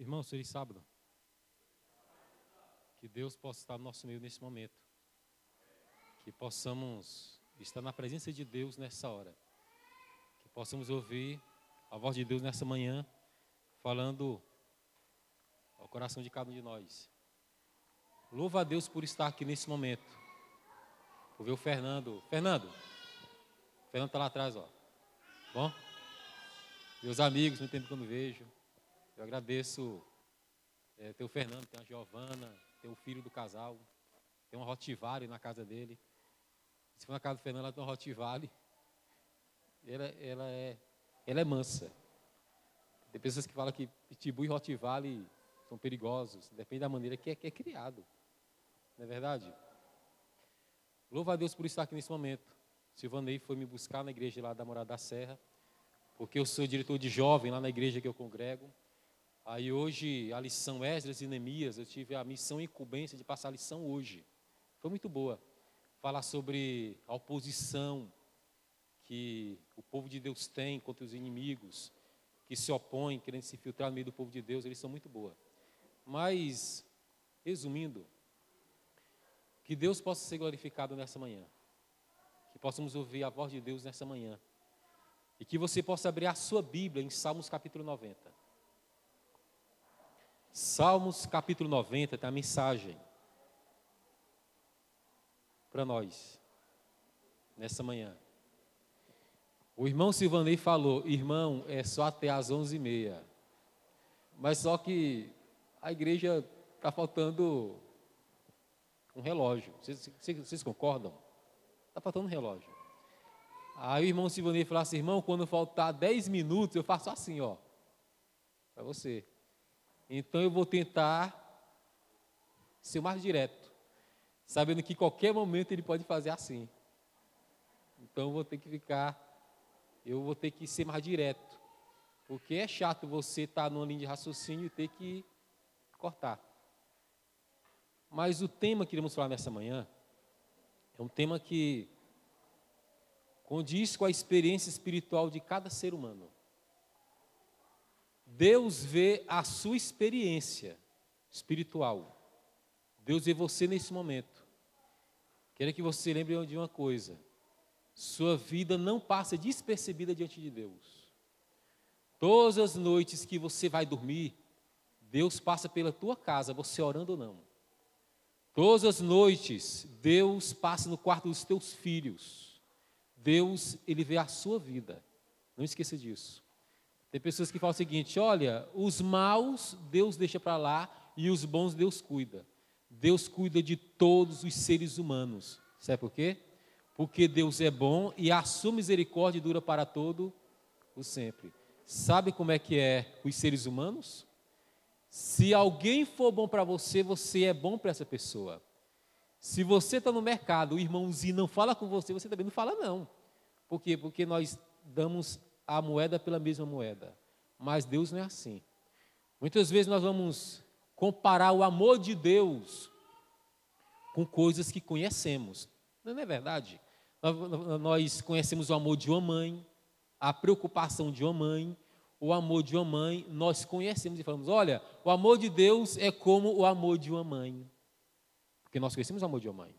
Irmãos, feliz sábado. Que Deus possa estar no nosso meio nesse momento. Que possamos estar na presença de Deus nessa hora. Que possamos ouvir a voz de Deus nessa manhã, falando ao coração de cada um de nós. Louva a Deus por estar aqui nesse momento. Vou ver o Fernando. Fernando. O Fernando está lá atrás, ó. Bom? Meus amigos, muito tempo que eu não vejo. Eu agradeço. É, tem o Fernando, tem a Giovana, tem o filho do casal, tem uma Rotivale na casa dele. Se for na casa do Fernando, ela tem uma Rotivale. Ela, ela, é, ela é mansa. Tem pessoas que falam que Pitbull e Rotivale são perigosos. Depende da maneira que é, que é criado. Não é verdade? Louva a Deus por estar aqui nesse momento. Silvanei foi me buscar na igreja lá da Morada da Serra, porque eu sou diretor de jovem lá na igreja que eu congrego. Aí hoje, a lição Esdras e Neemias, eu tive a missão e incumbência de passar a lição hoje. Foi muito boa. Falar sobre a oposição que o povo de Deus tem contra os inimigos, que se opõem, querendo se infiltrar no meio do povo de Deus, eles são muito boa. Mas, resumindo, que Deus possa ser glorificado nessa manhã. Que possamos ouvir a voz de Deus nessa manhã. E que você possa abrir a sua Bíblia em Salmos capítulo 90. Salmos capítulo 90 tem a mensagem para nós, nessa manhã. O irmão Silvanei falou, irmão, é só até às onze e meia. Mas só que a igreja está faltando um relógio. Vocês, vocês, concordam? Está faltando um relógio. Aí o irmão Silvanei falou assim, irmão, quando faltar dez minutos, eu faço assim, ó. Para você. Então eu vou tentar ser mais direto, sabendo que qualquer momento ele pode fazer assim. Então eu vou ter que ficar, eu vou ter que ser mais direto, porque é chato você estar tá numa linha de raciocínio e ter que cortar. Mas o tema que iremos falar nessa manhã é um tema que condiz com a experiência espiritual de cada ser humano. Deus vê a sua experiência espiritual. Deus vê você nesse momento. Quero que você lembre de uma coisa: sua vida não passa despercebida diante de Deus. Todas as noites que você vai dormir, Deus passa pela tua casa, você orando ou não. Todas as noites, Deus passa no quarto dos teus filhos. Deus, Ele vê a sua vida. Não esqueça disso. Tem pessoas que falam o seguinte: olha, os maus Deus deixa para lá e os bons Deus cuida. Deus cuida de todos os seres humanos. Sabe por quê? Porque Deus é bom e a sua misericórdia dura para todo o sempre. Sabe como é que é os seres humanos? Se alguém for bom para você, você é bom para essa pessoa. Se você está no mercado, o irmãozinho não fala com você, você também não fala não. Por quê? Porque nós damos a moeda pela mesma moeda. Mas Deus não é assim. Muitas vezes nós vamos comparar o amor de Deus com coisas que conhecemos. Não é verdade? Nós conhecemos o amor de uma mãe, a preocupação de uma mãe, o amor de uma mãe, nós conhecemos e falamos: olha, o amor de Deus é como o amor de uma mãe. Porque nós conhecemos o amor de uma mãe.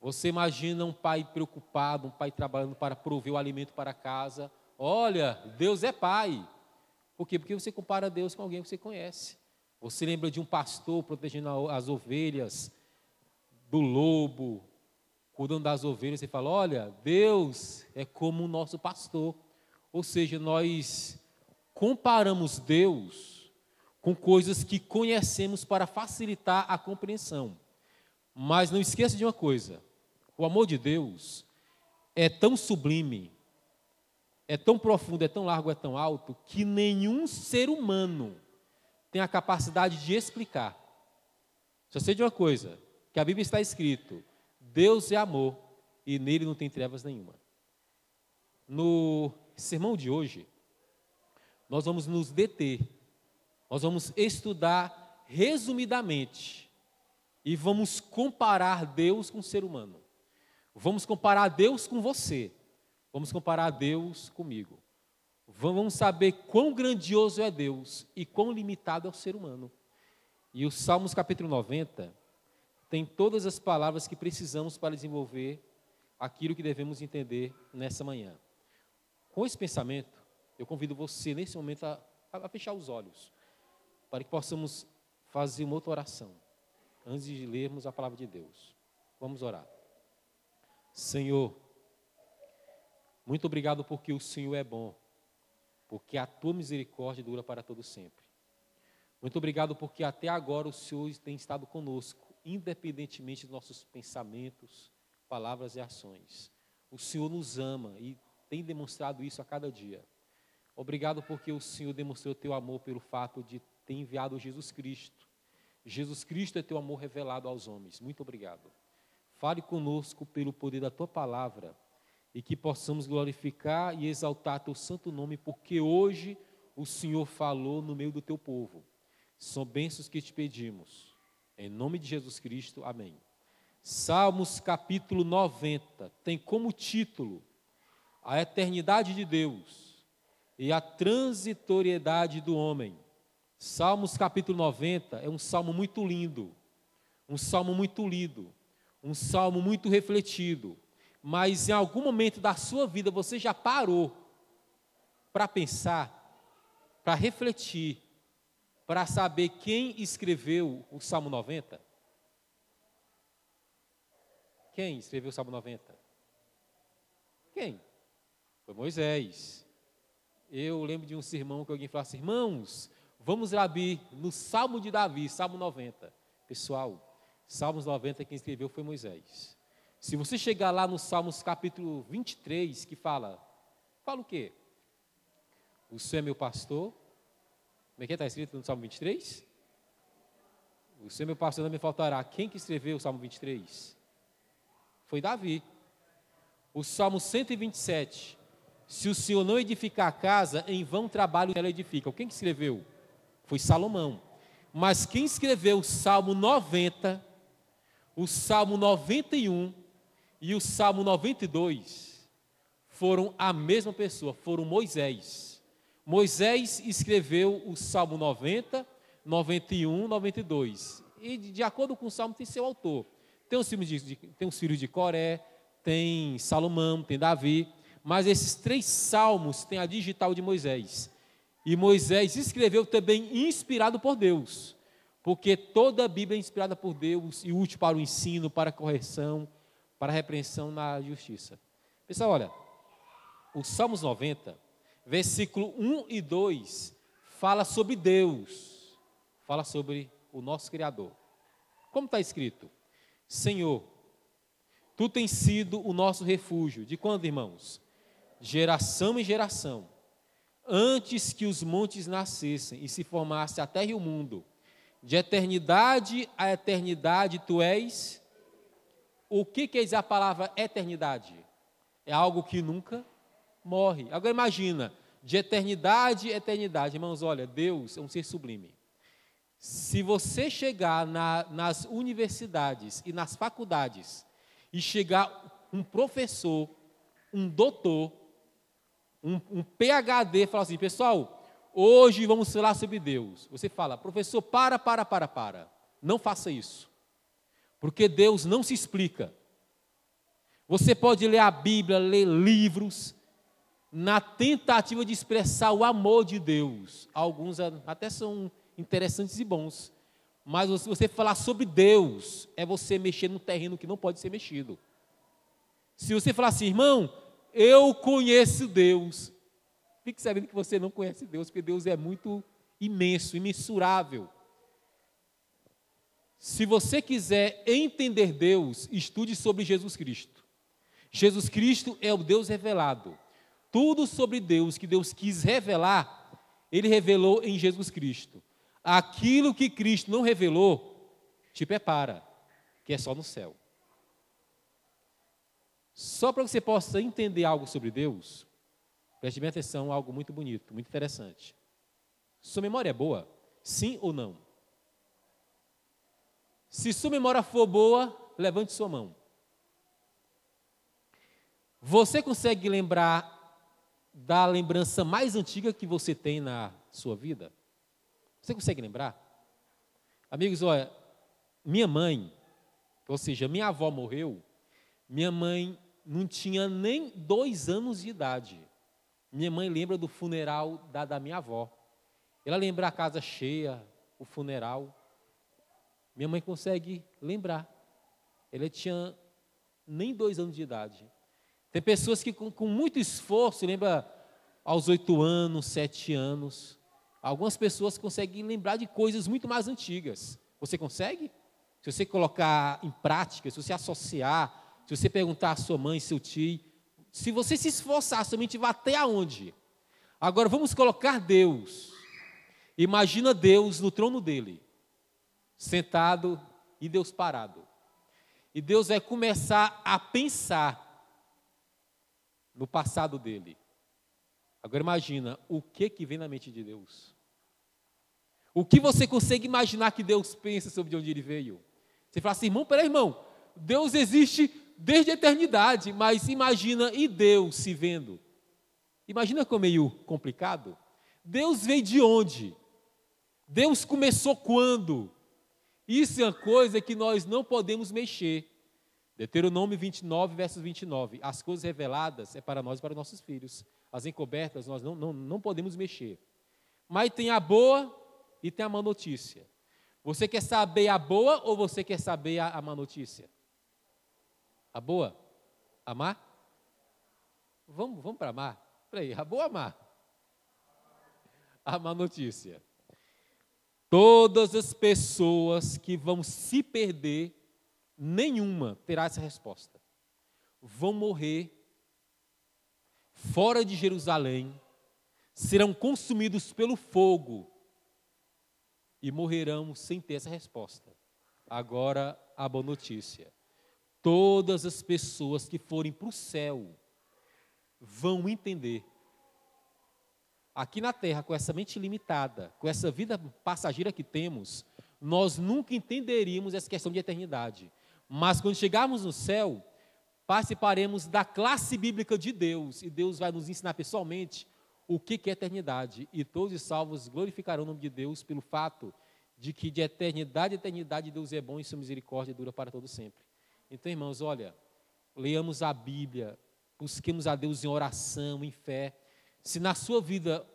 Você imagina um pai preocupado, um pai trabalhando para prover o alimento para casa, Olha, Deus é pai. Por quê? Porque você compara Deus com alguém que você conhece. Você lembra de um pastor protegendo as ovelhas do lobo, cuidando das ovelhas, você fala: Olha, Deus é como o nosso pastor. Ou seja, nós comparamos Deus com coisas que conhecemos para facilitar a compreensão. Mas não esqueça de uma coisa: o amor de Deus é tão sublime, é tão profundo, é tão largo, é tão alto, que nenhum ser humano tem a capacidade de explicar. Só sei de uma coisa, que a Bíblia está escrito, Deus é amor e nele não tem trevas nenhuma. No sermão de hoje, nós vamos nos deter, nós vamos estudar resumidamente e vamos comparar Deus com o ser humano. Vamos comparar Deus com você. Vamos comparar Deus comigo. vamos saber quão grandioso é Deus e quão limitado é o ser humano. E o Salmos capítulo 90 tem todas as palavras que precisamos para desenvolver aquilo que devemos entender nessa manhã. Com esse pensamento, eu convido você nesse momento a, a fechar os olhos, para que possamos fazer uma outra oração, antes de lermos a palavra de Deus. Vamos orar. Senhor, muito obrigado porque o Senhor é bom, porque a tua misericórdia dura para todo sempre. Muito obrigado porque até agora o Senhor tem estado conosco, independentemente dos nossos pensamentos, palavras e ações. O Senhor nos ama e tem demonstrado isso a cada dia. Obrigado porque o Senhor demonstrou teu amor pelo fato de ter enviado Jesus Cristo. Jesus Cristo é teu amor revelado aos homens. Muito obrigado. Fale conosco pelo poder da tua palavra e que possamos glorificar e exaltar teu santo nome, porque hoje o Senhor falou no meio do teu povo. São bênçãos que te pedimos. Em nome de Jesus Cristo, amém. Salmos capítulo 90 tem como título a eternidade de Deus e a transitoriedade do homem. Salmos capítulo 90 é um salmo muito lindo, um salmo muito lido, um salmo muito refletido mas em algum momento da sua vida você já parou para pensar, para refletir, para saber quem escreveu o Salmo 90? Quem escreveu o Salmo 90? Quem? Foi Moisés. Eu lembro de um sermão que alguém falou assim: irmãos, vamos abrir no Salmo de Davi, Salmo 90. Pessoal, Salmos 90 quem escreveu foi Moisés. Se você chegar lá no Salmos capítulo 23, que fala, fala o quê? O Senhor é meu pastor. Como é que está escrito no Salmo 23? O Senhor é meu pastor não me faltará. Quem que escreveu o Salmo 23? Foi Davi. O Salmo 127. Se o Senhor não edificar a casa, em vão trabalho ela edifica. Quem que escreveu? Foi Salomão. Mas quem escreveu o Salmo 90, o Salmo 91 e o Salmo 92 foram a mesma pessoa, foram Moisés. Moisés escreveu o Salmo 90, 91, 92. E de, acordo com o Salmo tem seu autor. Tem os, filhos de, tem os filhos de Coré, tem Salomão, tem Davi, mas esses três salmos têm a digital de Moisés. E Moisés escreveu também inspirado por Deus, porque toda a Bíblia é inspirada por Deus e útil para o ensino, para a correção, para repreensão na justiça. Pessoal, olha, o Salmos 90, versículo 1 e 2, fala sobre Deus, fala sobre o nosso Criador. Como está escrito? Senhor, tu tens sido o nosso refúgio. De quando, irmãos? Geração em geração. Antes que os montes nascessem e se formasse a terra e o mundo, de eternidade a eternidade tu és o que quer dizer a palavra eternidade? É algo que nunca morre. Agora imagina, de eternidade a eternidade. Irmãos, olha, Deus é um ser sublime. Se você chegar na, nas universidades e nas faculdades e chegar um professor, um doutor, um, um PhD, falar assim, pessoal, hoje vamos falar sobre Deus. Você fala, professor, para, para, para, para. Não faça isso. Porque Deus não se explica. Você pode ler a Bíblia, ler livros, na tentativa de expressar o amor de Deus. Alguns até são interessantes e bons. Mas se você falar sobre Deus, é você mexer num terreno que não pode ser mexido. Se você falar assim, irmão, eu conheço Deus, fique sabendo que você não conhece Deus, porque Deus é muito imenso, imensurável. Se você quiser entender Deus, estude sobre Jesus Cristo. Jesus Cristo é o Deus revelado. Tudo sobre Deus que Deus quis revelar, Ele revelou em Jesus Cristo. Aquilo que Cristo não revelou, te prepara, que é só no céu. Só para que você possa entender algo sobre Deus, preste bem atenção, algo muito bonito, muito interessante. Sua memória é boa? Sim ou não? Se sua memória for boa, levante sua mão. Você consegue lembrar da lembrança mais antiga que você tem na sua vida? Você consegue lembrar? Amigos, olha, minha mãe, ou seja, minha avó morreu, minha mãe não tinha nem dois anos de idade. Minha mãe lembra do funeral da, da minha avó. Ela lembra a casa cheia, o funeral. Minha mãe consegue lembrar. Ela tinha nem dois anos de idade. Tem pessoas que com, com muito esforço, lembra aos oito anos, sete anos. Algumas pessoas conseguem lembrar de coisas muito mais antigas. Você consegue? Se você colocar em prática, se você associar, se você perguntar à sua mãe, seu tio, se você se esforçar, somente vai até aonde? Agora vamos colocar Deus. Imagina Deus no trono dele, sentado e Deus parado. E Deus vai começar a pensar no passado dele. Agora imagina o que que vem na mente de Deus. O que você consegue imaginar que Deus pensa sobre de onde ele veio? Você fala assim, irmão, peraí, irmão, Deus existe desde a eternidade, mas imagina e Deus se vendo. Imagina como é meio complicado. Deus veio de onde? Deus começou quando? Isso é uma coisa que nós não podemos mexer. Deuteronômio 29, versos 29. As coisas reveladas é para nós e para nossos filhos. As encobertas nós não, não, não podemos mexer. Mas tem a boa e tem a má notícia. Você quer saber a boa ou você quer saber a, a má notícia? A boa? A má? Vamos, vamos para a má? Peraí, a boa ou a má? A má notícia. Todas as pessoas que vão se perder, nenhuma terá essa resposta. Vão morrer fora de Jerusalém, serão consumidos pelo fogo e morrerão sem ter essa resposta. Agora, a boa notícia: todas as pessoas que forem para o céu vão entender. Aqui na terra, com essa mente limitada, com essa vida passageira que temos, nós nunca entenderíamos essa questão de eternidade. Mas quando chegarmos no céu, participaremos da classe bíblica de Deus e Deus vai nos ensinar pessoalmente o que é eternidade. E todos os salvos glorificarão o nome de Deus pelo fato de que de eternidade a eternidade Deus é bom e sua misericórdia dura para todo sempre. Então, irmãos, olha, leamos a Bíblia, busquemos a Deus em oração, em fé. Se na sua vida,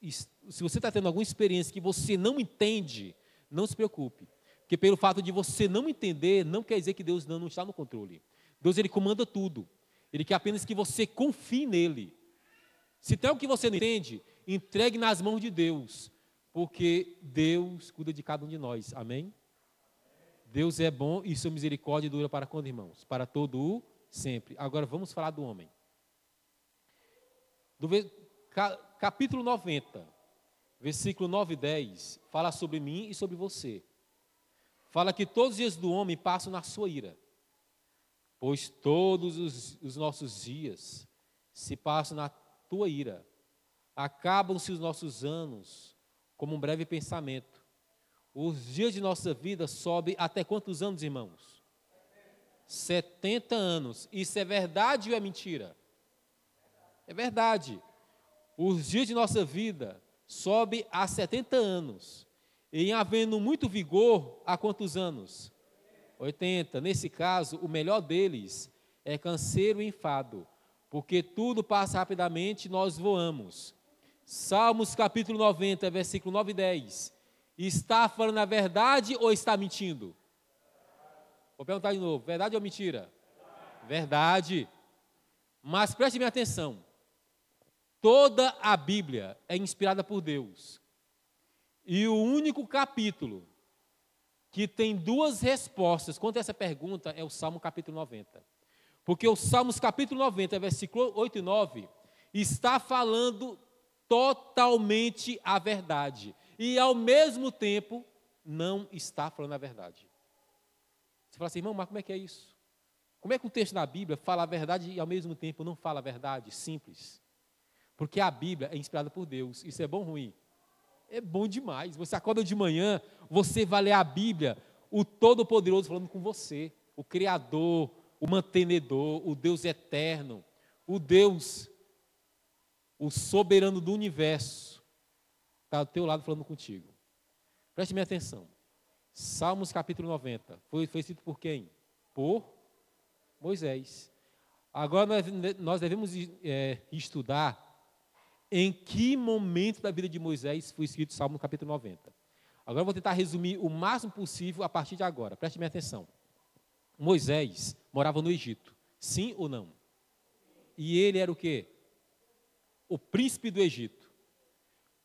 se você está tendo alguma experiência que você não entende, não se preocupe. Porque pelo fato de você não entender, não quer dizer que Deus não, está no controle. Deus, Ele comanda tudo. Ele quer apenas que você confie nele. Se tem algo que você não entende, entregue nas mãos de Deus. Porque Deus cuida de cada um de nós. Amém? Deus é bom e sua misericórdia dura para quando, irmãos? Para todo o sempre. Agora vamos falar do homem. Do capítulo 90, versículo 9 e 10, fala sobre mim e sobre você. Fala que todos os dias do homem passam na sua ira, pois todos os, os nossos dias se passam na tua ira. Acabam-se os nossos anos como um breve pensamento os dias de nossa vida sobem até quantos anos, irmãos? 70 anos. Isso é verdade ou é mentira? É verdade. Os dias de nossa vida sobem a 70 anos. E havendo muito vigor, há quantos anos? 80. Nesse caso, o melhor deles é canseiro e enfado, porque tudo passa rapidamente e nós voamos. Salmos capítulo 90, versículo 9 e 10 está falando a verdade ou está mentindo? Vou perguntar de novo: verdade ou mentira? Verdade. Mas preste minha atenção: toda a Bíblia é inspirada por Deus. E o único capítulo que tem duas respostas quanto a essa pergunta é o Salmo capítulo 90. Porque o Salmos capítulo 90, versículo 8 e 9, está falando totalmente a verdade e ao mesmo tempo não está falando a verdade. Você fala assim, irmão, mas como é que é isso? Como é que um texto na Bíblia fala a verdade e ao mesmo tempo não fala a verdade? Simples. Porque a Bíblia é inspirada por Deus. Isso é bom ou ruim? É bom demais. Você acorda de manhã, você vai ler a Bíblia, o Todo-Poderoso falando com você, o Criador, o Mantenedor, o Deus eterno, o Deus o soberano do universo, está do teu lado falando contigo. Preste minha atenção. Salmos capítulo 90. Foi, foi escrito por quem? Por Moisés. Agora nós, nós devemos é, estudar em que momento da vida de Moisés foi escrito o Salmo capítulo 90. Agora eu vou tentar resumir o máximo possível a partir de agora. Preste minha atenção. Moisés morava no Egito. Sim ou não? E ele era o quê? O príncipe do Egito.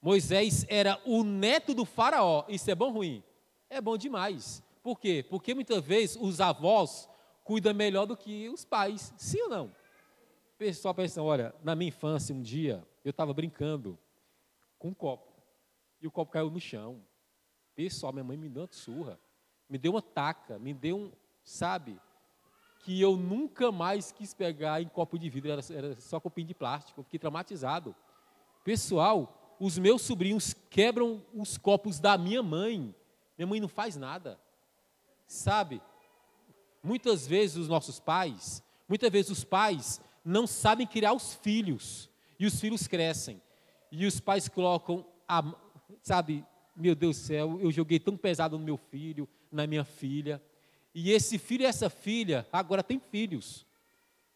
Moisés era o neto do faraó. Isso é bom ou ruim? É bom demais. Por quê? Porque muitas vezes os avós cuidam melhor do que os pais. Sim ou não? Pessoal pensa, olha, na minha infância, um dia, eu estava brincando com um copo. E o copo caiu no chão. Pessoal, minha mãe me deu uma surra. Me deu uma taca, me deu um, sabe? Que eu nunca mais quis pegar em copo de vidro, era, era só copinho de plástico. Fiquei traumatizado. Pessoal, os meus sobrinhos quebram os copos da minha mãe. Minha mãe não faz nada. Sabe? Muitas vezes os nossos pais, muitas vezes os pais não sabem criar os filhos. E os filhos crescem. E os pais colocam, a, sabe, meu Deus do céu, eu joguei tão pesado no meu filho, na minha filha. E esse filho e essa filha agora tem filhos.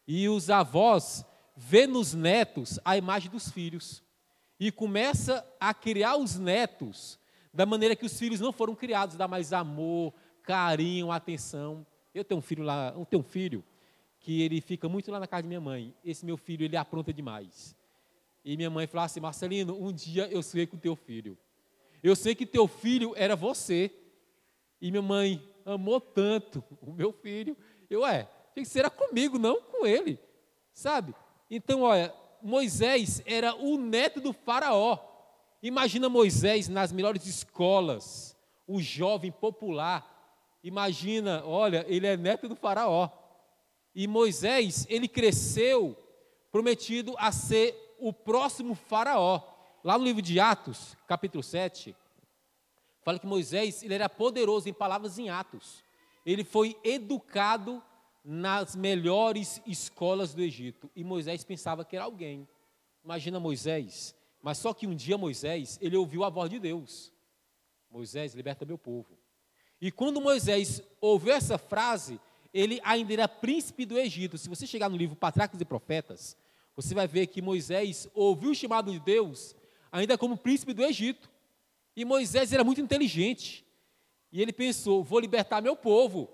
E os avós vê nos netos a imagem dos filhos. E começa a criar os netos da maneira que os filhos não foram criados, dá mais amor, carinho, atenção. Eu tenho um filho lá, eu tenho um filho que ele fica muito lá na casa de minha mãe. Esse meu filho, ele apronta demais. E minha mãe falou assim: Marcelino, um dia eu sonhei com teu filho. Eu sei que teu filho era você. E minha mãe amou tanto o meu filho. Eu, é, tinha que ser comigo, não com ele. Sabe? Então, olha, Moisés era o neto do faraó. Imagina Moisés nas melhores escolas, o jovem popular. Imagina, olha, ele é neto do faraó. E Moisés, ele cresceu prometido a ser o próximo faraó. Lá no livro de Atos, capítulo 7, fala que Moisés ele era poderoso em palavras em Atos. Ele foi educado nas melhores escolas do Egito. E Moisés pensava que era alguém. Imagina Moisés. Mas só que um dia Moisés, ele ouviu a voz de Deus. Moisés, liberta meu povo. E quando Moisés ouviu essa frase, ele ainda era príncipe do Egito. Se você chegar no livro Patriarcas e Profetas, você vai ver que Moisés ouviu o chamado de Deus ainda como príncipe do Egito. E Moisés era muito inteligente. E ele pensou: vou libertar meu povo.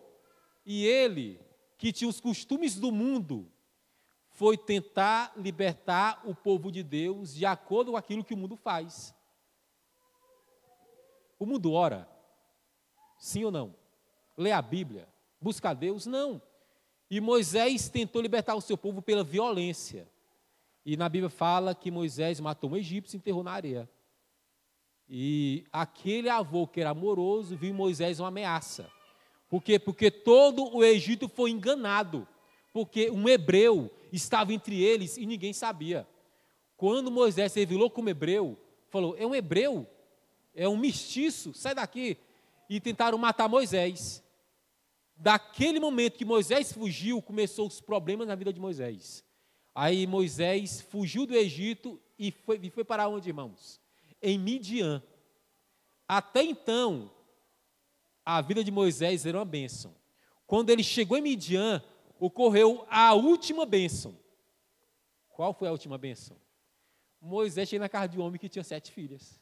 E ele, que tinha os costumes do mundo, foi tentar libertar o povo de Deus de acordo com aquilo que o mundo faz. O mundo ora? Sim ou não? Lê a Bíblia? Busca a Deus? Não. E Moisés tentou libertar o seu povo pela violência. E na Bíblia fala que Moisés matou um egípcio e enterrou na areia. E aquele avô que era amoroso viu em Moisés uma ameaça. Por quê? Porque todo o Egito foi enganado. Porque um hebreu estava entre eles e ninguém sabia. Quando Moisés se revelou como hebreu, falou: é um hebreu, é um mestiço, sai daqui. E tentaram matar Moisés. Daquele momento que Moisés fugiu, começou os problemas na vida de Moisés. Aí Moisés fugiu do Egito e foi, e foi para onde, irmãos? Em Midian. Até então, a vida de Moisés era uma bênção. Quando ele chegou em Midian, ocorreu a última bênção. Qual foi a última bênção? Moisés chegou na casa de um homem que tinha sete filhas.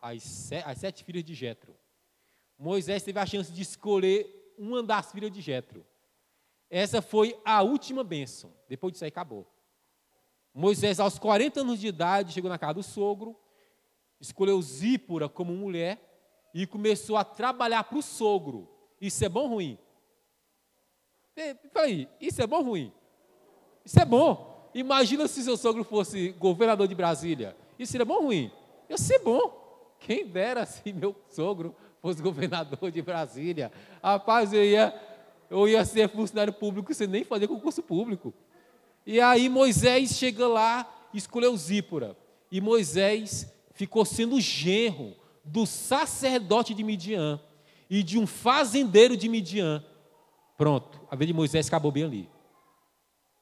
As, as sete filhas de Jetro. Moisés teve a chance de escolher uma das filhas de Jetro. Essa foi a última bênção. Depois disso aí acabou. Moisés, aos 40 anos de idade, chegou na casa do sogro, escolheu Zípora como mulher e começou a trabalhar para o sogro. Isso é bom ou ruim? Peraí, isso é bom ou ruim? Isso é bom. Imagina se seu sogro fosse governador de Brasília. Isso seria bom ou ruim? Ia ser bom. Quem dera se meu sogro fosse governador de Brasília. Rapaz, eu ia eu ia ser funcionário público sem nem fazer concurso público. E aí Moisés chega lá escolheu Zípora. E Moisés ficou sendo genro do sacerdote de Midian e de um fazendeiro de Midian. Pronto, a vida de Moisés acabou bem ali.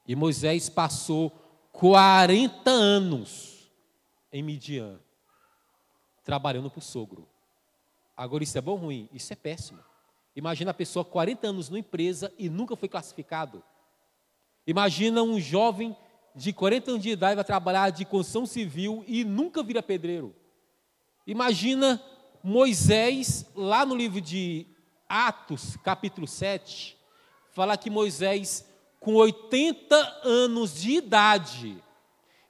E Moisés passou 40 anos em Midian, trabalhando para o sogro. Agora, isso é bom ou ruim? Isso é péssimo. Imagina a pessoa 40 anos numa empresa e nunca foi classificado. Imagina um jovem de 40 anos de idade vai trabalhar de construção civil e nunca vira pedreiro. Imagina Moisés, lá no livro de Atos, capítulo 7, fala que Moisés, com 80 anos de idade,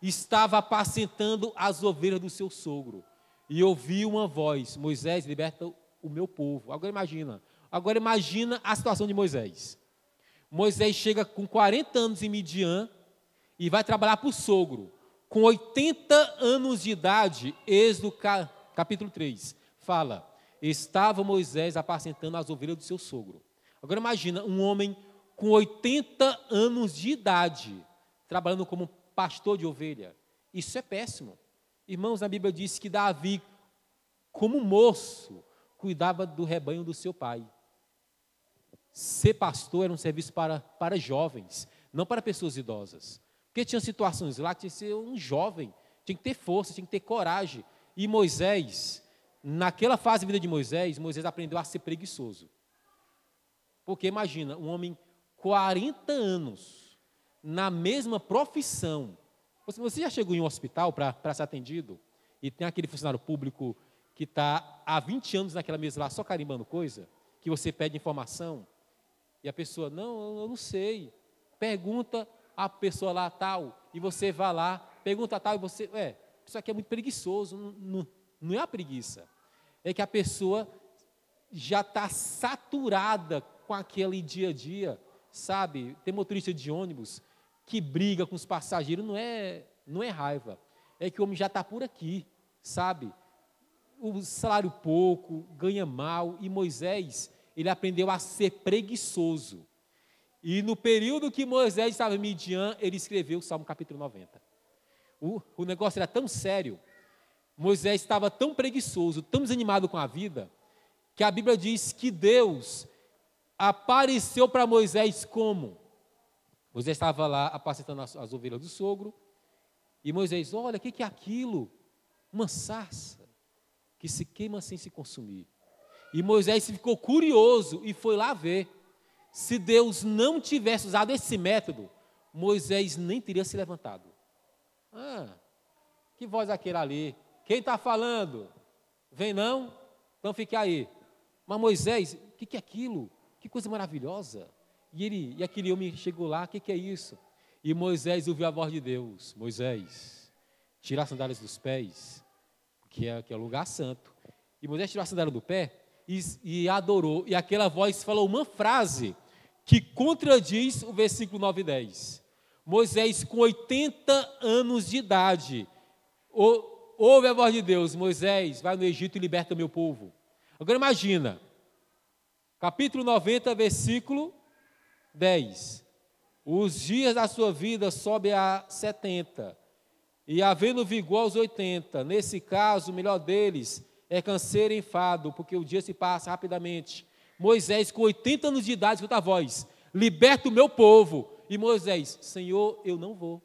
estava apacentando as ovelhas do seu sogro. E ouviu uma voz: Moisés, liberta o meu povo. Agora imagina. Agora imagina a situação de Moisés. Moisés chega com 40 anos em Midian e vai trabalhar para o sogro. Com 80 anos de idade, Êxodo capítulo 3, fala: Estava Moisés apacentando as ovelhas do seu sogro. Agora imagina um homem com 80 anos de idade, trabalhando como pastor de ovelha. Isso é péssimo. Irmãos, a Bíblia diz que Davi, como moço, cuidava do rebanho do seu pai. Ser pastor era um serviço para, para jovens, não para pessoas idosas. Porque tinha situações lá que tinha que ser um jovem, tinha que ter força, tinha que ter coragem. E Moisés, naquela fase da vida de Moisés, Moisés aprendeu a ser preguiçoso. Porque imagina, um homem 40 anos na mesma profissão. Você já chegou em um hospital para ser atendido e tem aquele funcionário público que está há 20 anos naquela mesa lá só carimbando coisa, que você pede informação e a pessoa, não, eu não sei. Pergunta a pessoa lá tal, e você vai lá, pergunta tal, e você, é, isso aqui é muito preguiçoso, não, não, não é a preguiça, é que a pessoa já está saturada com aquele dia a dia, sabe? Tem motorista de ônibus que briga com os passageiros, não é, não é raiva, é que o homem já está por aqui, sabe? O salário pouco, ganha mal, e Moisés, ele aprendeu a ser preguiçoso. E no período que Moisés estava em Midian, ele escreveu o Salmo capítulo 90. O, o negócio era tão sério, Moisés estava tão preguiçoso, tão desanimado com a vida, que a Bíblia diz que Deus apareceu para Moisés como? Moisés estava lá apacentando as, as, ovelhas do sogro, e Moisés, olha, o que, que é aquilo? Uma sarça que se queima sem se consumir. E Moisés ficou curioso e foi lá ver. Se Deus não tivesse usado esse método, Moisés nem teria se levantado. Ah, que voz aquele ali? Quem está falando? Vem não? Então fique aí. Mas Moisés, o que, que é aquilo? Que coisa maravilhosa. E, ele, e aquele homem chegou lá, o que, que é isso? E Moisés ouviu a voz de Deus. Moisés, tira as sandálias dos pés, que é, que é o lugar santo. E Moisés tirou a sandália do pé e, e adorou. E aquela voz falou uma frase que contradiz o versículo 9 e 10. Moisés, com 80 anos de idade, ouve a voz de Deus: Moisés, vai no Egito e liberta meu povo. Agora imagina, capítulo 90, versículo 10. Os dias da sua vida sobem a 70, e havendo vigor aos 80. Nesse caso, o melhor deles é canseiro e enfado, porque o dia se passa rapidamente. Moisés, com 80 anos de idade, escuta a voz: liberta o meu povo. E Moisés, Senhor, eu não vou.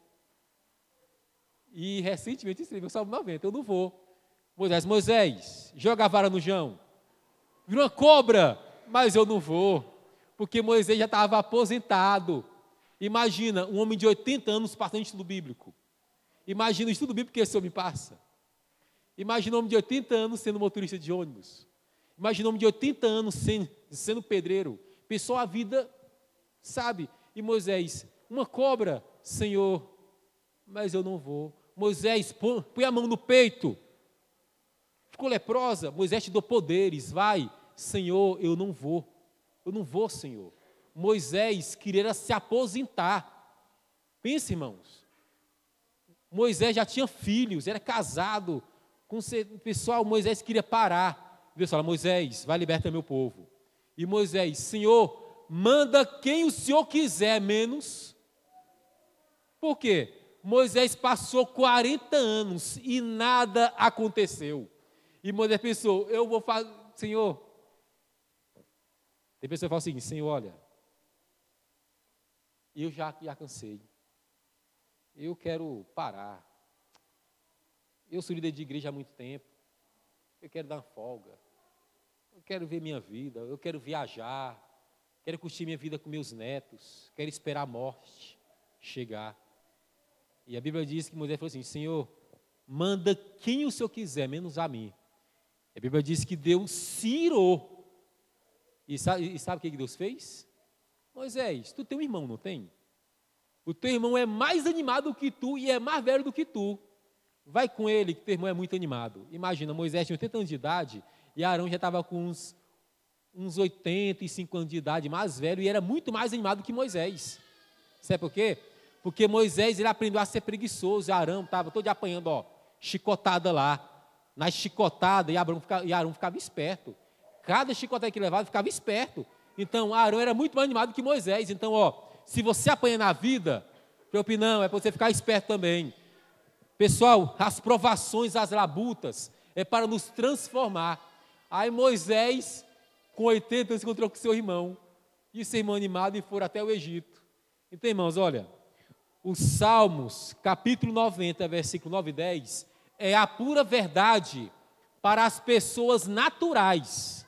E recentemente escreveu o Salmo 90, eu não vou. Moisés, Moisés, joga a vara no chão. Virou uma cobra, mas eu não vou. Porque Moisés já estava aposentado. Imagina um homem de 80 anos passando estudo bíblico. Imagina o estudo bíblico que esse homem passa. Imagina um homem de 80 anos sendo motorista de ônibus. Imagina um homem de 80 anos sendo, sendo pedreiro. Pensou a vida sabe? E Moisés, uma cobra, Senhor, mas eu não vou. Moisés, põe a mão no peito. Ficou leprosa, Moisés te deu poderes, vai. Senhor, eu não vou. Eu não vou, Senhor. Moisés queria se aposentar. Pense, irmãos. Moisés já tinha filhos, era casado com o pessoal. Moisés queria parar. Deus fala: Moisés, vai libertar meu povo. E Moisés, Senhor, manda quem o Senhor quiser, menos. Por quê? Moisés passou 40 anos e nada aconteceu. E Moisés pensou: eu vou fazer, Senhor. Tem pessoa que fala assim: Senhor, olha, eu já, já cansei. eu quero parar. Eu sou líder de igreja há muito tempo. Eu quero dar uma folga. Eu quero ver minha vida. Eu quero viajar. Quero curtir minha vida com meus netos. Quero esperar a morte chegar. E a Bíblia diz que Moisés falou assim: Senhor, manda quem o Senhor quiser, menos a mim. A Bíblia diz que Deus se irou. E sabe, e sabe o que Deus fez? Moisés, tu tem um irmão, não tem? O teu irmão é mais animado que tu e é mais velho do que tu. Vai com ele, que teu irmão é muito animado. Imagina, Moisés tinha 80 anos de idade e Arão já estava com uns, uns 85 anos de idade, mais velho, e era muito mais animado que Moisés. Sabe por quê? Porque Moisés ele aprendeu a ser preguiçoso, e Arão estava todo apanhando, ó, chicotada lá. Na chicotada, e Arão, ficava, e Arão ficava esperto. Cada chicotada que levava, ficava esperto. Então, Arão era muito mais animado que Moisés. Então, ó, se você apanha na vida, minha opinião é para você ficar esperto também. Pessoal, as provações, as labutas, é para nos transformar. Aí Moisés, com 80 anos, encontrou com seu irmão. E seu irmão animado e foram até o Egito. Então, irmãos, olha, os Salmos, capítulo 90, versículo 9 e 10, é a pura verdade para as pessoas naturais.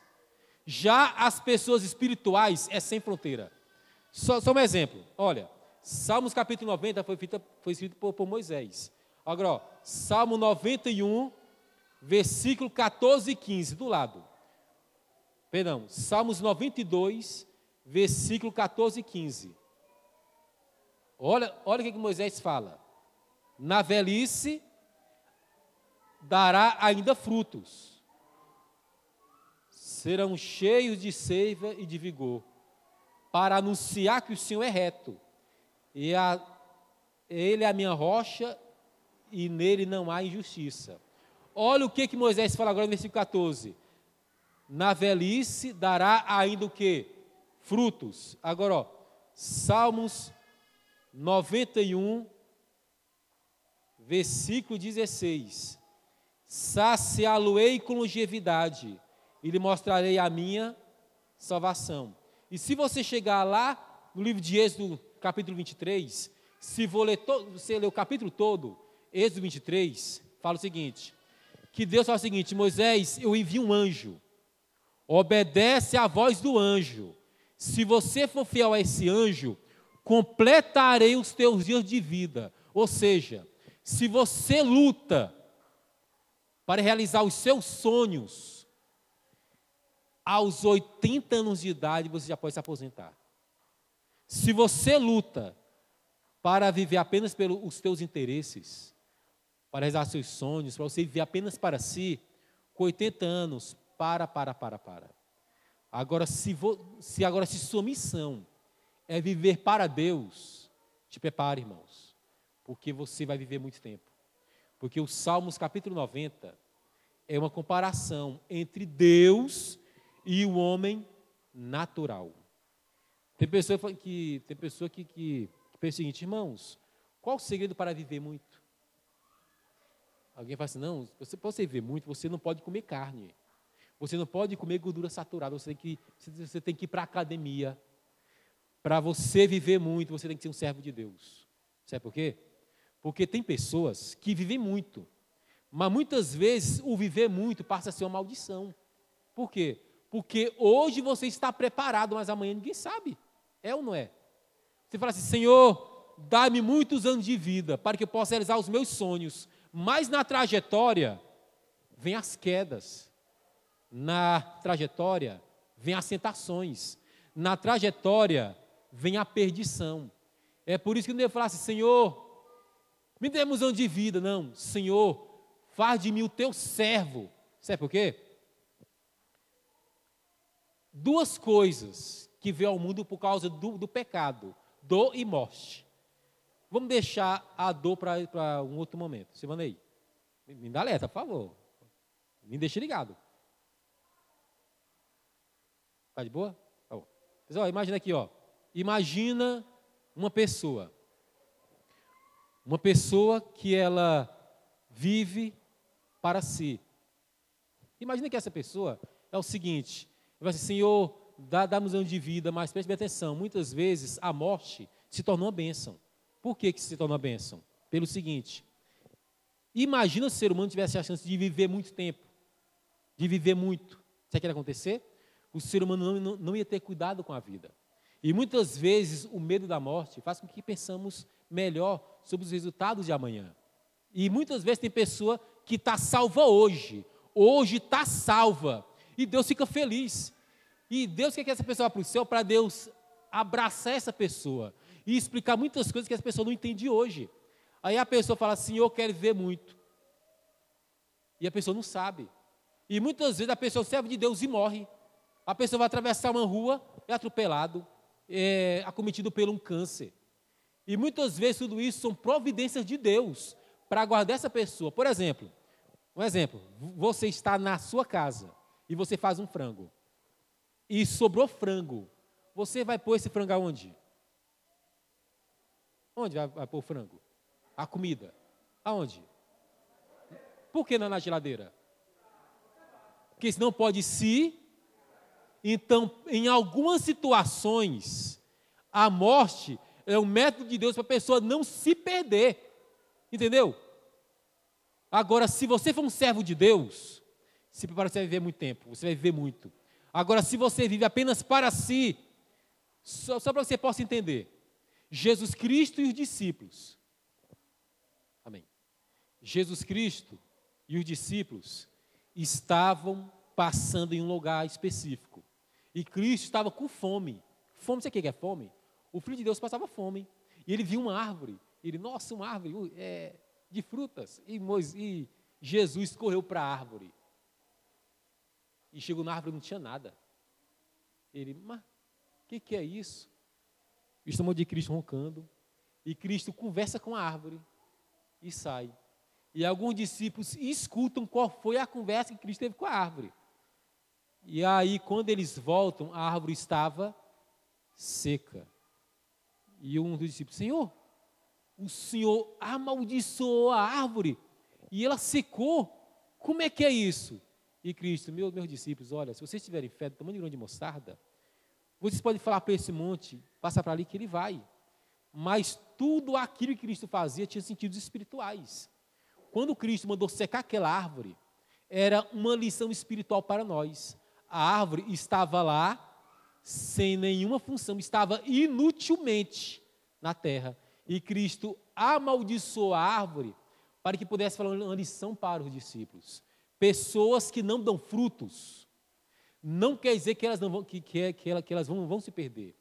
Já as pessoas espirituais é sem fronteira. Só, só um exemplo. Olha, Salmos capítulo 90 foi, foi escrito por, por Moisés. Agora, ó, Salmo 91, versículo 14 e 15, do lado. Perdão, Salmos 92, versículo 14 e 15. Olha, olha o que, que Moisés fala. Na velhice dará ainda frutos. Serão cheios de seiva e de vigor, para anunciar que o Senhor é reto. E a, ele é a minha rocha e nele não há injustiça. Olha o que, que Moisés fala agora no versículo 14. Na velhice dará ainda o que? Frutos. Agora, ó, Salmos 91, versículo 16. Saciá-lo-ei com longevidade, e lhe mostrarei a minha salvação. E se você chegar lá no livro de Êxodo, capítulo 23, se você ler o capítulo todo, Êxodo 23, fala o seguinte: que Deus fala o seguinte, Moisés, eu envio um anjo, obedece à voz do anjo. Se você for fiel a esse anjo, completarei os teus dias de vida. Ou seja, se você luta para realizar os seus sonhos, aos 80 anos de idade você já pode se aposentar. Se você luta para viver apenas pelos teus interesses, para realizar seus sonhos, para você viver apenas para si, com 80 anos, para, para, para, para. Agora, se, vo, se agora se sua missão é viver para Deus, te prepare, irmãos, porque você vai viver muito tempo. Porque o Salmos capítulo 90 é uma comparação entre Deus e o homem natural. Tem pessoa que, tem pessoa que, que, que pensa o seguinte, irmãos, qual o segredo para viver muito? Alguém fala assim, não, você, você viver muito, você não pode comer carne. Você não pode comer gordura saturada, você tem que, você tem que ir para a academia, para você viver muito, você tem que ser um servo de Deus. Sabe por quê? Porque tem pessoas que vivem muito, mas muitas vezes o viver muito passa a ser uma maldição. Por quê? Porque hoje você está preparado, mas amanhã ninguém sabe. É ou não é? Você fala assim, Senhor, dá-me muitos anos de vida para que eu possa realizar os meus sonhos. Mas na trajetória, vem as quedas. Na trajetória, vem as tentações. Na trajetória, vem a perdição. É por isso que não devo falar assim, Senhor, me demos um de vida. Não, Senhor, faz de mim o teu servo. Sabe por quê? Duas coisas que veio ao mundo por causa do, do pecado: dor e morte. Vamos deixar a dor para um outro momento. Semana aí. Me dá alerta, por favor. Me deixe ligado. Tá de boa? Tá bom. Pessoal, imagina aqui, ó. Imagina uma pessoa. Uma pessoa que ela vive para si. Imagina que essa pessoa é o seguinte: vai dizer, Senhor, dá, dá-nos ano de vida, mas preste atenção, muitas vezes a morte se tornou uma bênção. Por que, que se tornou uma bênção? pelo seguinte: imagina se o ser humano tivesse a chance de viver muito tempo, de viver muito. Sabe que ia acontecer? O ser humano não, não, não ia ter cuidado com a vida. E muitas vezes o medo da morte faz com que pensamos melhor sobre os resultados de amanhã. E muitas vezes tem pessoa que está salva hoje, hoje está salva, e Deus fica feliz. E Deus quer que essa pessoa vá para o céu para Deus abraçar essa pessoa e explicar muitas coisas que essa pessoa não entende hoje. Aí a pessoa fala assim: Eu quero ver muito. E a pessoa não sabe. E muitas vezes a pessoa serve de Deus e morre. A pessoa vai atravessar uma rua, é atropelado, é acometido por um câncer. E muitas vezes tudo isso são providências de Deus para guardar essa pessoa. Por exemplo, um exemplo, você está na sua casa e você faz um frango. E sobrou frango. Você vai pôr esse frango aonde? Onde vai, vai pôr o frango? A comida. Aonde? Por que não na geladeira? Porque senão pode se. Então, em algumas situações, a morte é um método de Deus para a pessoa não se perder. Entendeu? Agora, se você for um servo de Deus, se prepara, você vai viver muito tempo, você vai viver muito. Agora, se você vive apenas para si, só, só para você possa entender, Jesus Cristo e os discípulos, amém. Jesus Cristo e os discípulos estavam passando em um lugar específico. E Cristo estava com fome. Fome, você o que é fome? O Filho de Deus passava fome. E ele viu uma árvore. Ele, nossa, uma árvore uh, é, de frutas. E, Moisés, e Jesus correu para a árvore. E chegou na árvore e não tinha nada. Ele, mas o que, que é isso? Estamos de Cristo roncando. E Cristo conversa com a árvore e sai. E alguns discípulos escutam qual foi a conversa que Cristo teve com a árvore. E aí, quando eles voltam, a árvore estava seca. E um dos discípulos, Senhor, o Senhor amaldiçoou a árvore e ela secou. Como é que é isso? E Cristo, meu, meus discípulos, olha, se vocês tiverem fé do tamanho de grão de mostarda, vocês podem falar para esse monte, passa para ali que ele vai. Mas tudo aquilo que Cristo fazia tinha sentidos espirituais. Quando Cristo mandou secar aquela árvore, era uma lição espiritual para nós. A árvore estava lá sem nenhuma função, estava inutilmente na terra. E Cristo amaldiçoou a árvore para que pudesse falar uma lição para os discípulos. Pessoas que não dão frutos, não quer dizer que elas, não vão, que, que, que, que elas vão, vão se perder.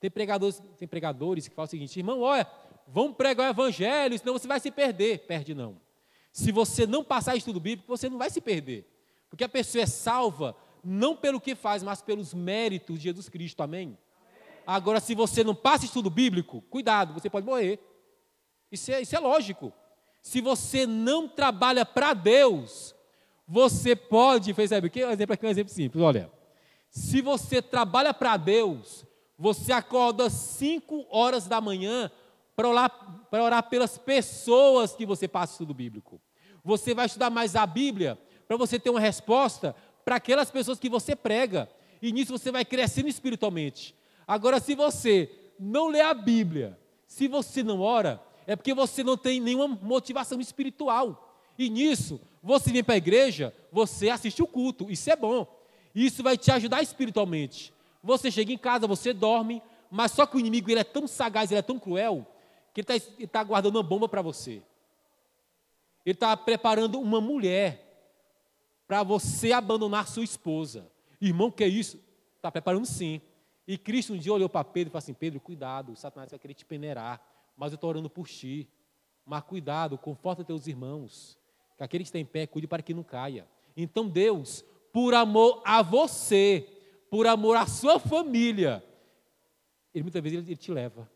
Tem pregadores, tem pregadores que falam o seguinte, irmão, olha, vamos pregar o evangelho, senão você vai se perder. Perde não. Se você não passar estudo bíblico, você não vai se perder. Porque a pessoa é salva não pelo que faz, mas pelos méritos de Jesus Cristo. Amém? Agora, se você não passa estudo bíblico, cuidado, você pode morrer. Isso é, isso é lógico. Se você não trabalha para Deus, você pode, percebe aqui, um exemplo aqui, um exemplo simples, olha. Se você trabalha para Deus, você acorda 5 horas da manhã para orar, para orar pelas pessoas que você passa estudo bíblico. Você vai estudar mais a Bíblia para você ter uma resposta para aquelas pessoas que você prega. E nisso você vai crescendo espiritualmente. Agora, se você não lê a Bíblia, se você não ora, é porque você não tem nenhuma motivação espiritual. E nisso, você vem para a igreja, você assiste o culto, isso é bom. Isso vai te ajudar espiritualmente. Você chega em casa, você dorme, mas só que o inimigo ele é tão sagaz, ele é tão cruel, que ele está tá guardando uma bomba para você. Ele está preparando uma mulher para você abandonar sua esposa. Irmão, que é isso? Está preparando sim. E Cristo um dia olhou para Pedro e falou assim: Pedro, cuidado, Satanás vai querer te peneirar, mas eu estou orando por ti. Mas cuidado, conforta teus irmãos, que aquele que está em pé, cuide para que não caia. Então Deus, por amor a você, por amor à sua família, Ele muitas vezes ele, te leva.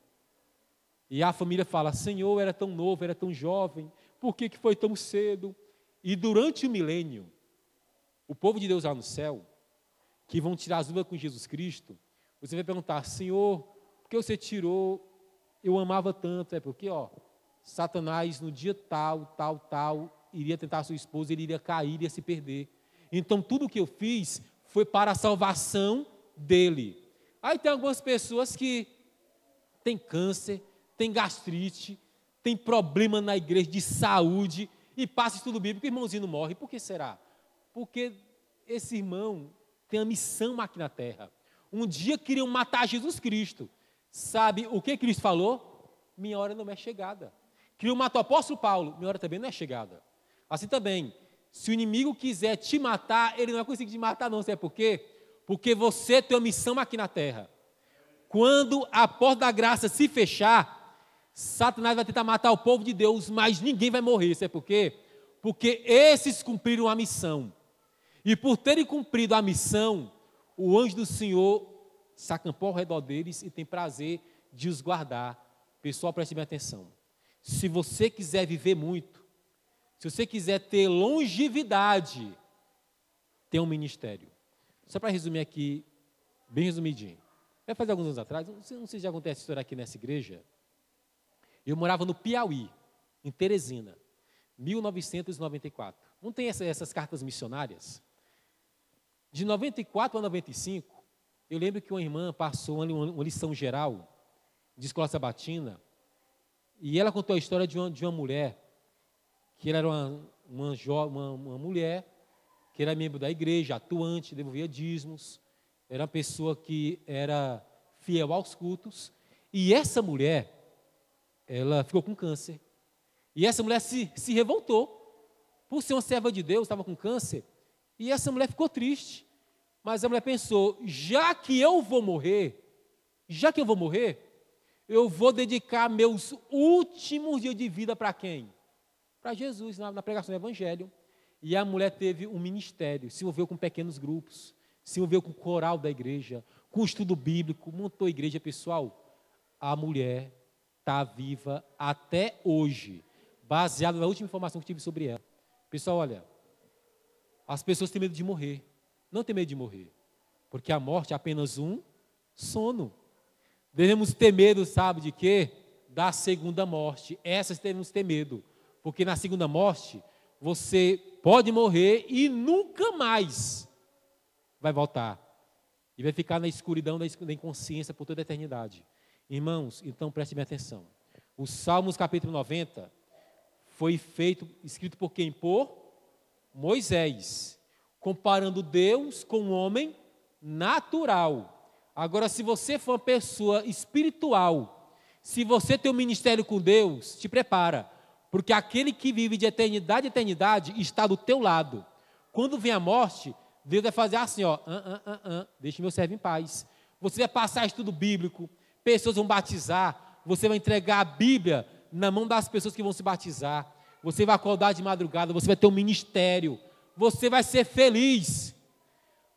E a família fala: Senhor, era tão novo, era tão jovem, por que, que foi tão cedo? E durante o milênio, o povo de Deus lá no céu, que vão tirar as uvas com Jesus Cristo, você vai perguntar, Senhor, por que você tirou? Eu amava tanto. É porque, ó, Satanás no dia tal, tal, tal, iria tentar sua esposa, ele iria cair, iria se perder. Então tudo o que eu fiz foi para a salvação dele. Aí tem algumas pessoas que têm câncer, têm gastrite, tem problema na igreja de saúde e passa estudo bíblico o irmãozinho não morre. Por que será? Porque esse irmão tem a missão aqui na terra. Um dia queriam matar Jesus Cristo. Sabe o que Cristo falou? Minha hora não é chegada. Queriam matar o apóstolo Paulo. Minha hora também não é chegada. Assim também, se o inimigo quiser te matar, ele não vai conseguir te matar, não. Sabe por quê? Porque você tem uma missão aqui na terra. Quando a porta da graça se fechar, Satanás vai tentar matar o povo de Deus, mas ninguém vai morrer. Sabe por quê? Porque esses cumpriram a missão. E por terem cumprido a missão, o anjo do Senhor se acampou ao redor deles e tem prazer de os guardar. Pessoal, preste bem atenção. Se você quiser viver muito, se você quiser ter longevidade, tem um ministério. Só para resumir aqui, bem resumidinho. Vai fazer alguns anos atrás, não sei se já acontece história aqui nessa igreja. Eu morava no Piauí, em Teresina, 1994. Não tem essa, essas cartas missionárias? De 94 a 95, eu lembro que uma irmã passou uma, uma lição geral de escola sabatina e ela contou a história de uma, de uma mulher que era uma, uma, uma, uma mulher que era membro da igreja, atuante, devolvia dízimos, era uma pessoa que era fiel aos cultos, e essa mulher, ela ficou com câncer. E essa mulher se, se revoltou, por ser uma serva de Deus, estava com câncer, e essa mulher ficou triste. Mas a mulher pensou: já que eu vou morrer, já que eu vou morrer, eu vou dedicar meus últimos dias de vida para quem? Para Jesus, na, na, pregação do Evangelho. E a mulher teve um ministério, se envolveu com pequenos grupos, se envolveu com o coral da igreja, com o estudo bíblico, montou igreja pessoal. A mulher está viva até hoje, baseada na última informação que tive sobre ela. Pessoal, olha, as pessoas têm medo de morrer. Não tem medo de morrer, porque a morte é apenas um sono. Devemos ter medo, sabe de quê? Da segunda morte. Essas devemos ter medo, porque na segunda morte você pode morrer e nunca mais vai voltar. E vai ficar na escuridão da inconsciência por toda a eternidade. Irmãos, então preste bem atenção. O Salmos capítulo 90 foi feito, escrito por quem? Por Moisés comparando Deus com o homem natural. Agora, se você for uma pessoa espiritual, se você tem um ministério com Deus, te prepara, porque aquele que vive de eternidade a eternidade está do teu lado. Quando vem a morte, Deus vai fazer assim, ó, ah, ah, ah, deixe meu servo em paz. Você vai passar estudo bíblico, pessoas vão batizar, você vai entregar a Bíblia na mão das pessoas que vão se batizar, você vai acordar de madrugada, você vai ter um ministério, você vai ser feliz.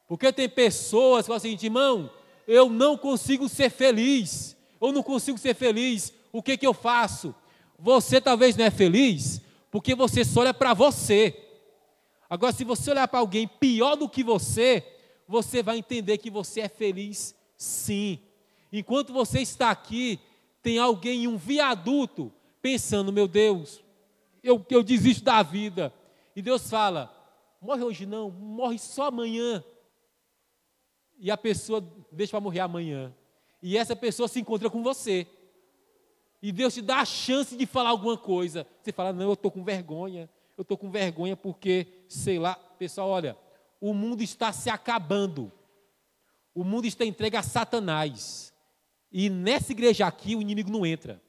Porque tem pessoas que falam assim, irmão, eu não consigo ser feliz. Eu não consigo ser feliz. O que, que eu faço? Você talvez não é feliz porque você só olha para você. Agora, se você olhar para alguém pior do que você, você vai entender que você é feliz sim. Enquanto você está aqui, tem alguém em um viaduto pensando: meu Deus, eu, eu desisto da vida. E Deus fala: morre hoje não, morre só amanhã. E a pessoa deixa para morrer amanhã. E essa pessoa se encontra com você. E Deus te dá a chance de falar alguma coisa. Você fala, não, eu estou com vergonha. Eu estou com vergonha porque, sei lá, pessoal, olha, o mundo está se acabando. O mundo está entregue a Satanás. E nessa igreja aqui o inimigo não entra.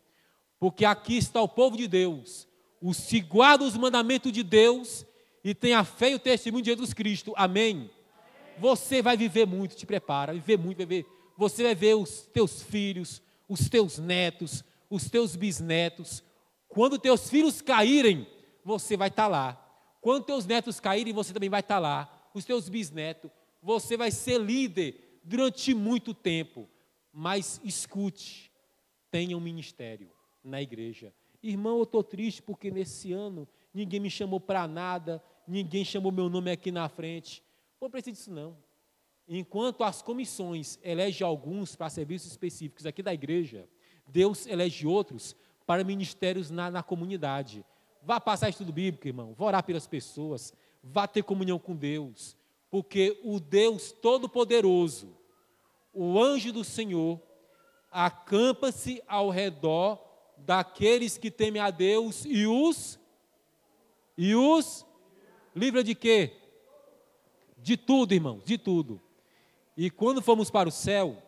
Porque aqui está o povo de Deus. Os que guardam os mandamentos de Deus e tenha fé e o testemunho de Jesus Cristo. Amém? Você vai viver muito, te prepara, viver muito, vai ver. Você vai ver os teus filhos, os teus netos, os teus bisnetos. Quando teus filhos caírem, você vai estar tá lá. Quando teus netos caírem, você também vai estar tá lá. Os teus bisnetos, você vai ser líder durante muito tempo. Mas escute, tenha um ministério na igreja. Irmão, eu estou triste porque nesse ano ninguém me chamou para nada, ninguém chamou meu nome aqui na frente. Pô, precisa disso não. Enquanto as comissões elegem alguns para serviços específicos aqui da igreja, Deus elege outros para ministérios na, na comunidade. Vá passar estudo bíblico, irmão. Vá orar pelas pessoas. Vá ter comunhão com Deus. Porque o Deus Todo-Poderoso, o anjo do Senhor, acampa-se ao redor daqueles que temem a Deus e os e os livra de quê? De tudo, irmãos, de tudo. E quando fomos para o céu,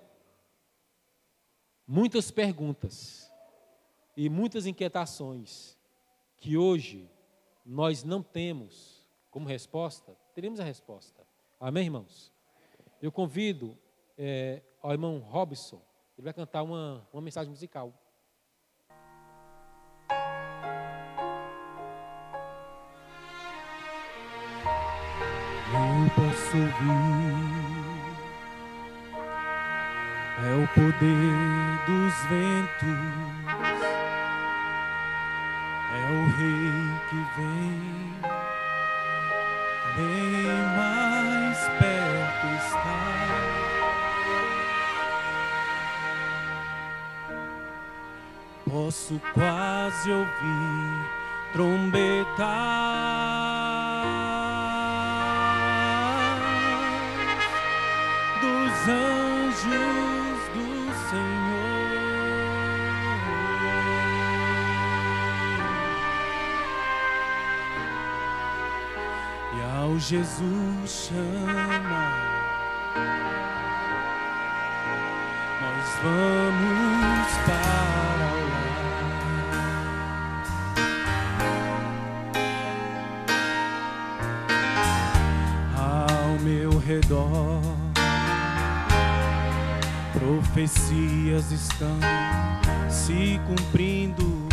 muitas perguntas e muitas inquietações que hoje nós não temos como resposta, teremos a resposta. Amém, irmãos? Eu convido é, ao irmão Robson, ele vai cantar uma, uma mensagem musical. Eu posso ouvir é o poder dos ventos, é o rei que vem, bem mais perto está. Posso quase ouvir trombetar dos anjos Senhor. E ao Jesus chamar, nós vamos para o lar. Ao meu redor, profecias estão se cumprindo.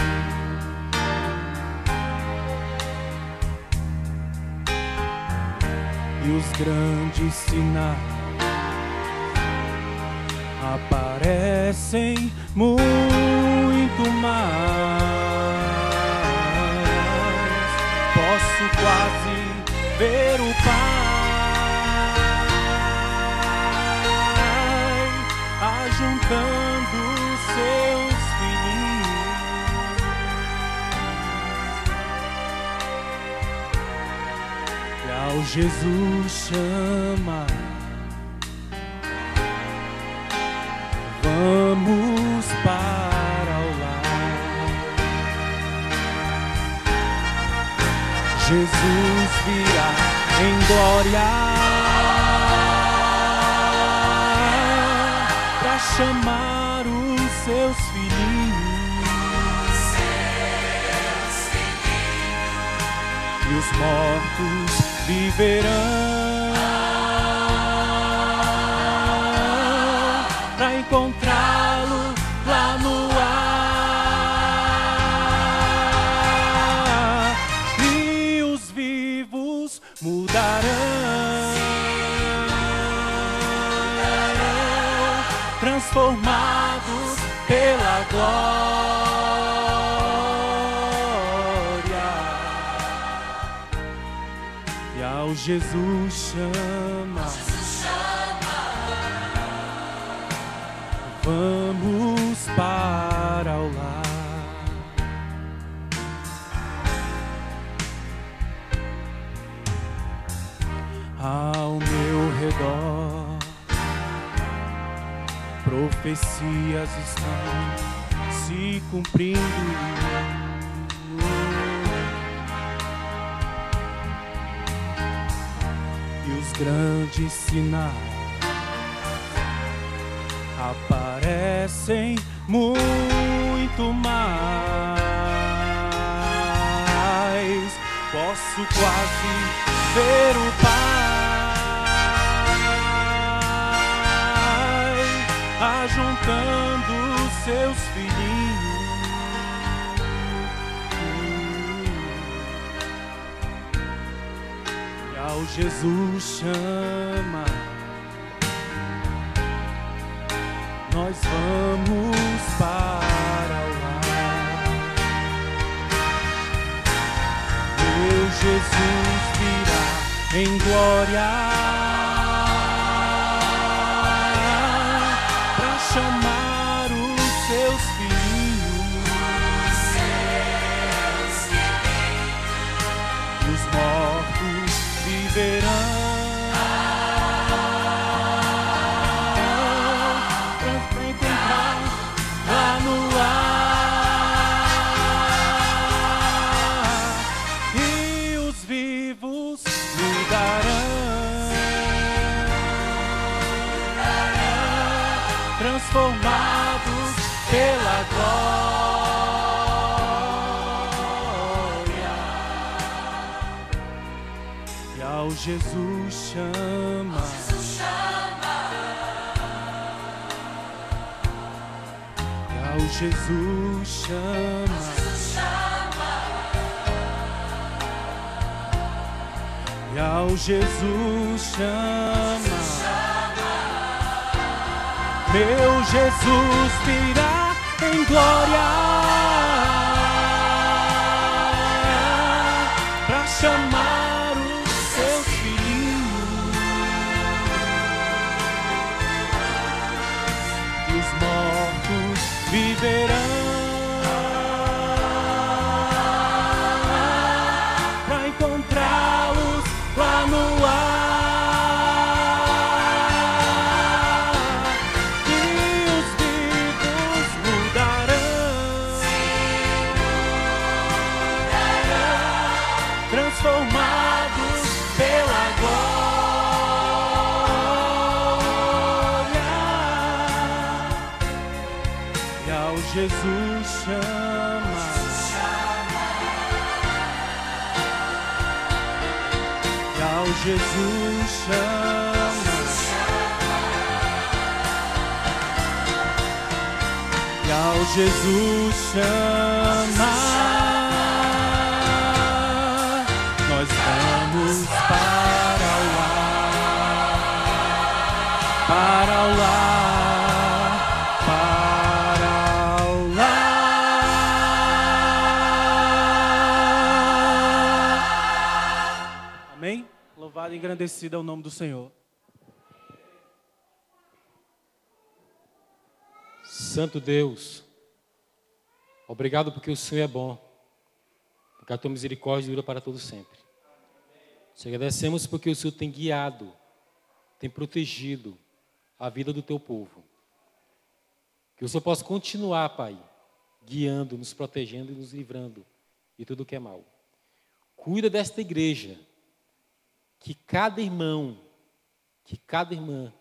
E os grandes sinais aparecem muito mais. Posso quase ver o Pai filhinhos. Jesus chama. Vamos para o lar. Jesus virá em glória para chamar os seus filhinhos. E os mortos viverão E ao Jesus chama. Vamos para o lar. Ao meu redor, profecias estão se cumprindo. E os grandes sinais aparecem muito mais. Posso quase ver o Pai ajuntando seus filhinhos. Ao Jesus chama. nós vamos para o lar. Meu Jesus virá em glória E ao Jesus chama. E ao Jesus chama. E ao Jesus chama. Meu Jesus virá em glória para chamar Jesus chama. Ao Jesus chama. Ao Jesus chama. Louvado e engrandecido é o nome do Senhor. Santo Deus, obrigado porque o Senhor é bom, porque a tua misericórdia dura para todo sempre. Te agradecemos porque o Senhor tem guiado, tem protegido a vida do teu povo. Que o Senhor possa continuar, Pai, guiando, nos protegendo e nos livrando de tudo que é mal. Cuida desta igreja, que cada irmão, que cada irmã,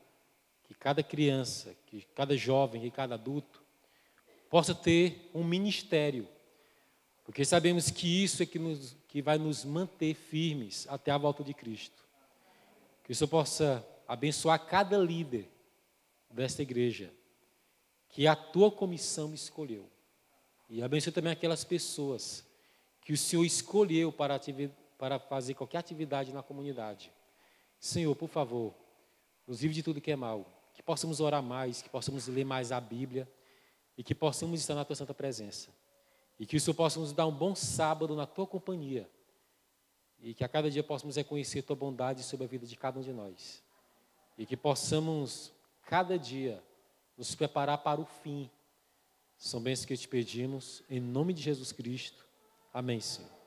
que cada criança, que cada jovem, que cada adulto possa ter um ministério, porque sabemos que isso é que, nos, que vai nos manter firmes até a volta de Cristo. Que o Senhor possa abençoar cada líder desta igreja, que a tua comissão escolheu. E abençoe também aquelas pessoas que o Senhor escolheu para, ativi- para fazer qualquer atividade na comunidade. Senhor, por favor, nos livre de tudo que é mal, que possamos orar mais, que possamos ler mais a Bíblia e que possamos estar na tua santa presença. E que o Senhor possa nos dar um bom sábado na tua companhia. E que a cada dia possamos reconhecer tua bondade sobre a vida de cada um de nós. E que possamos, cada dia, nos preparar para o fim. São bênçãos que te pedimos, em nome de Jesus Cristo. Amém, Senhor.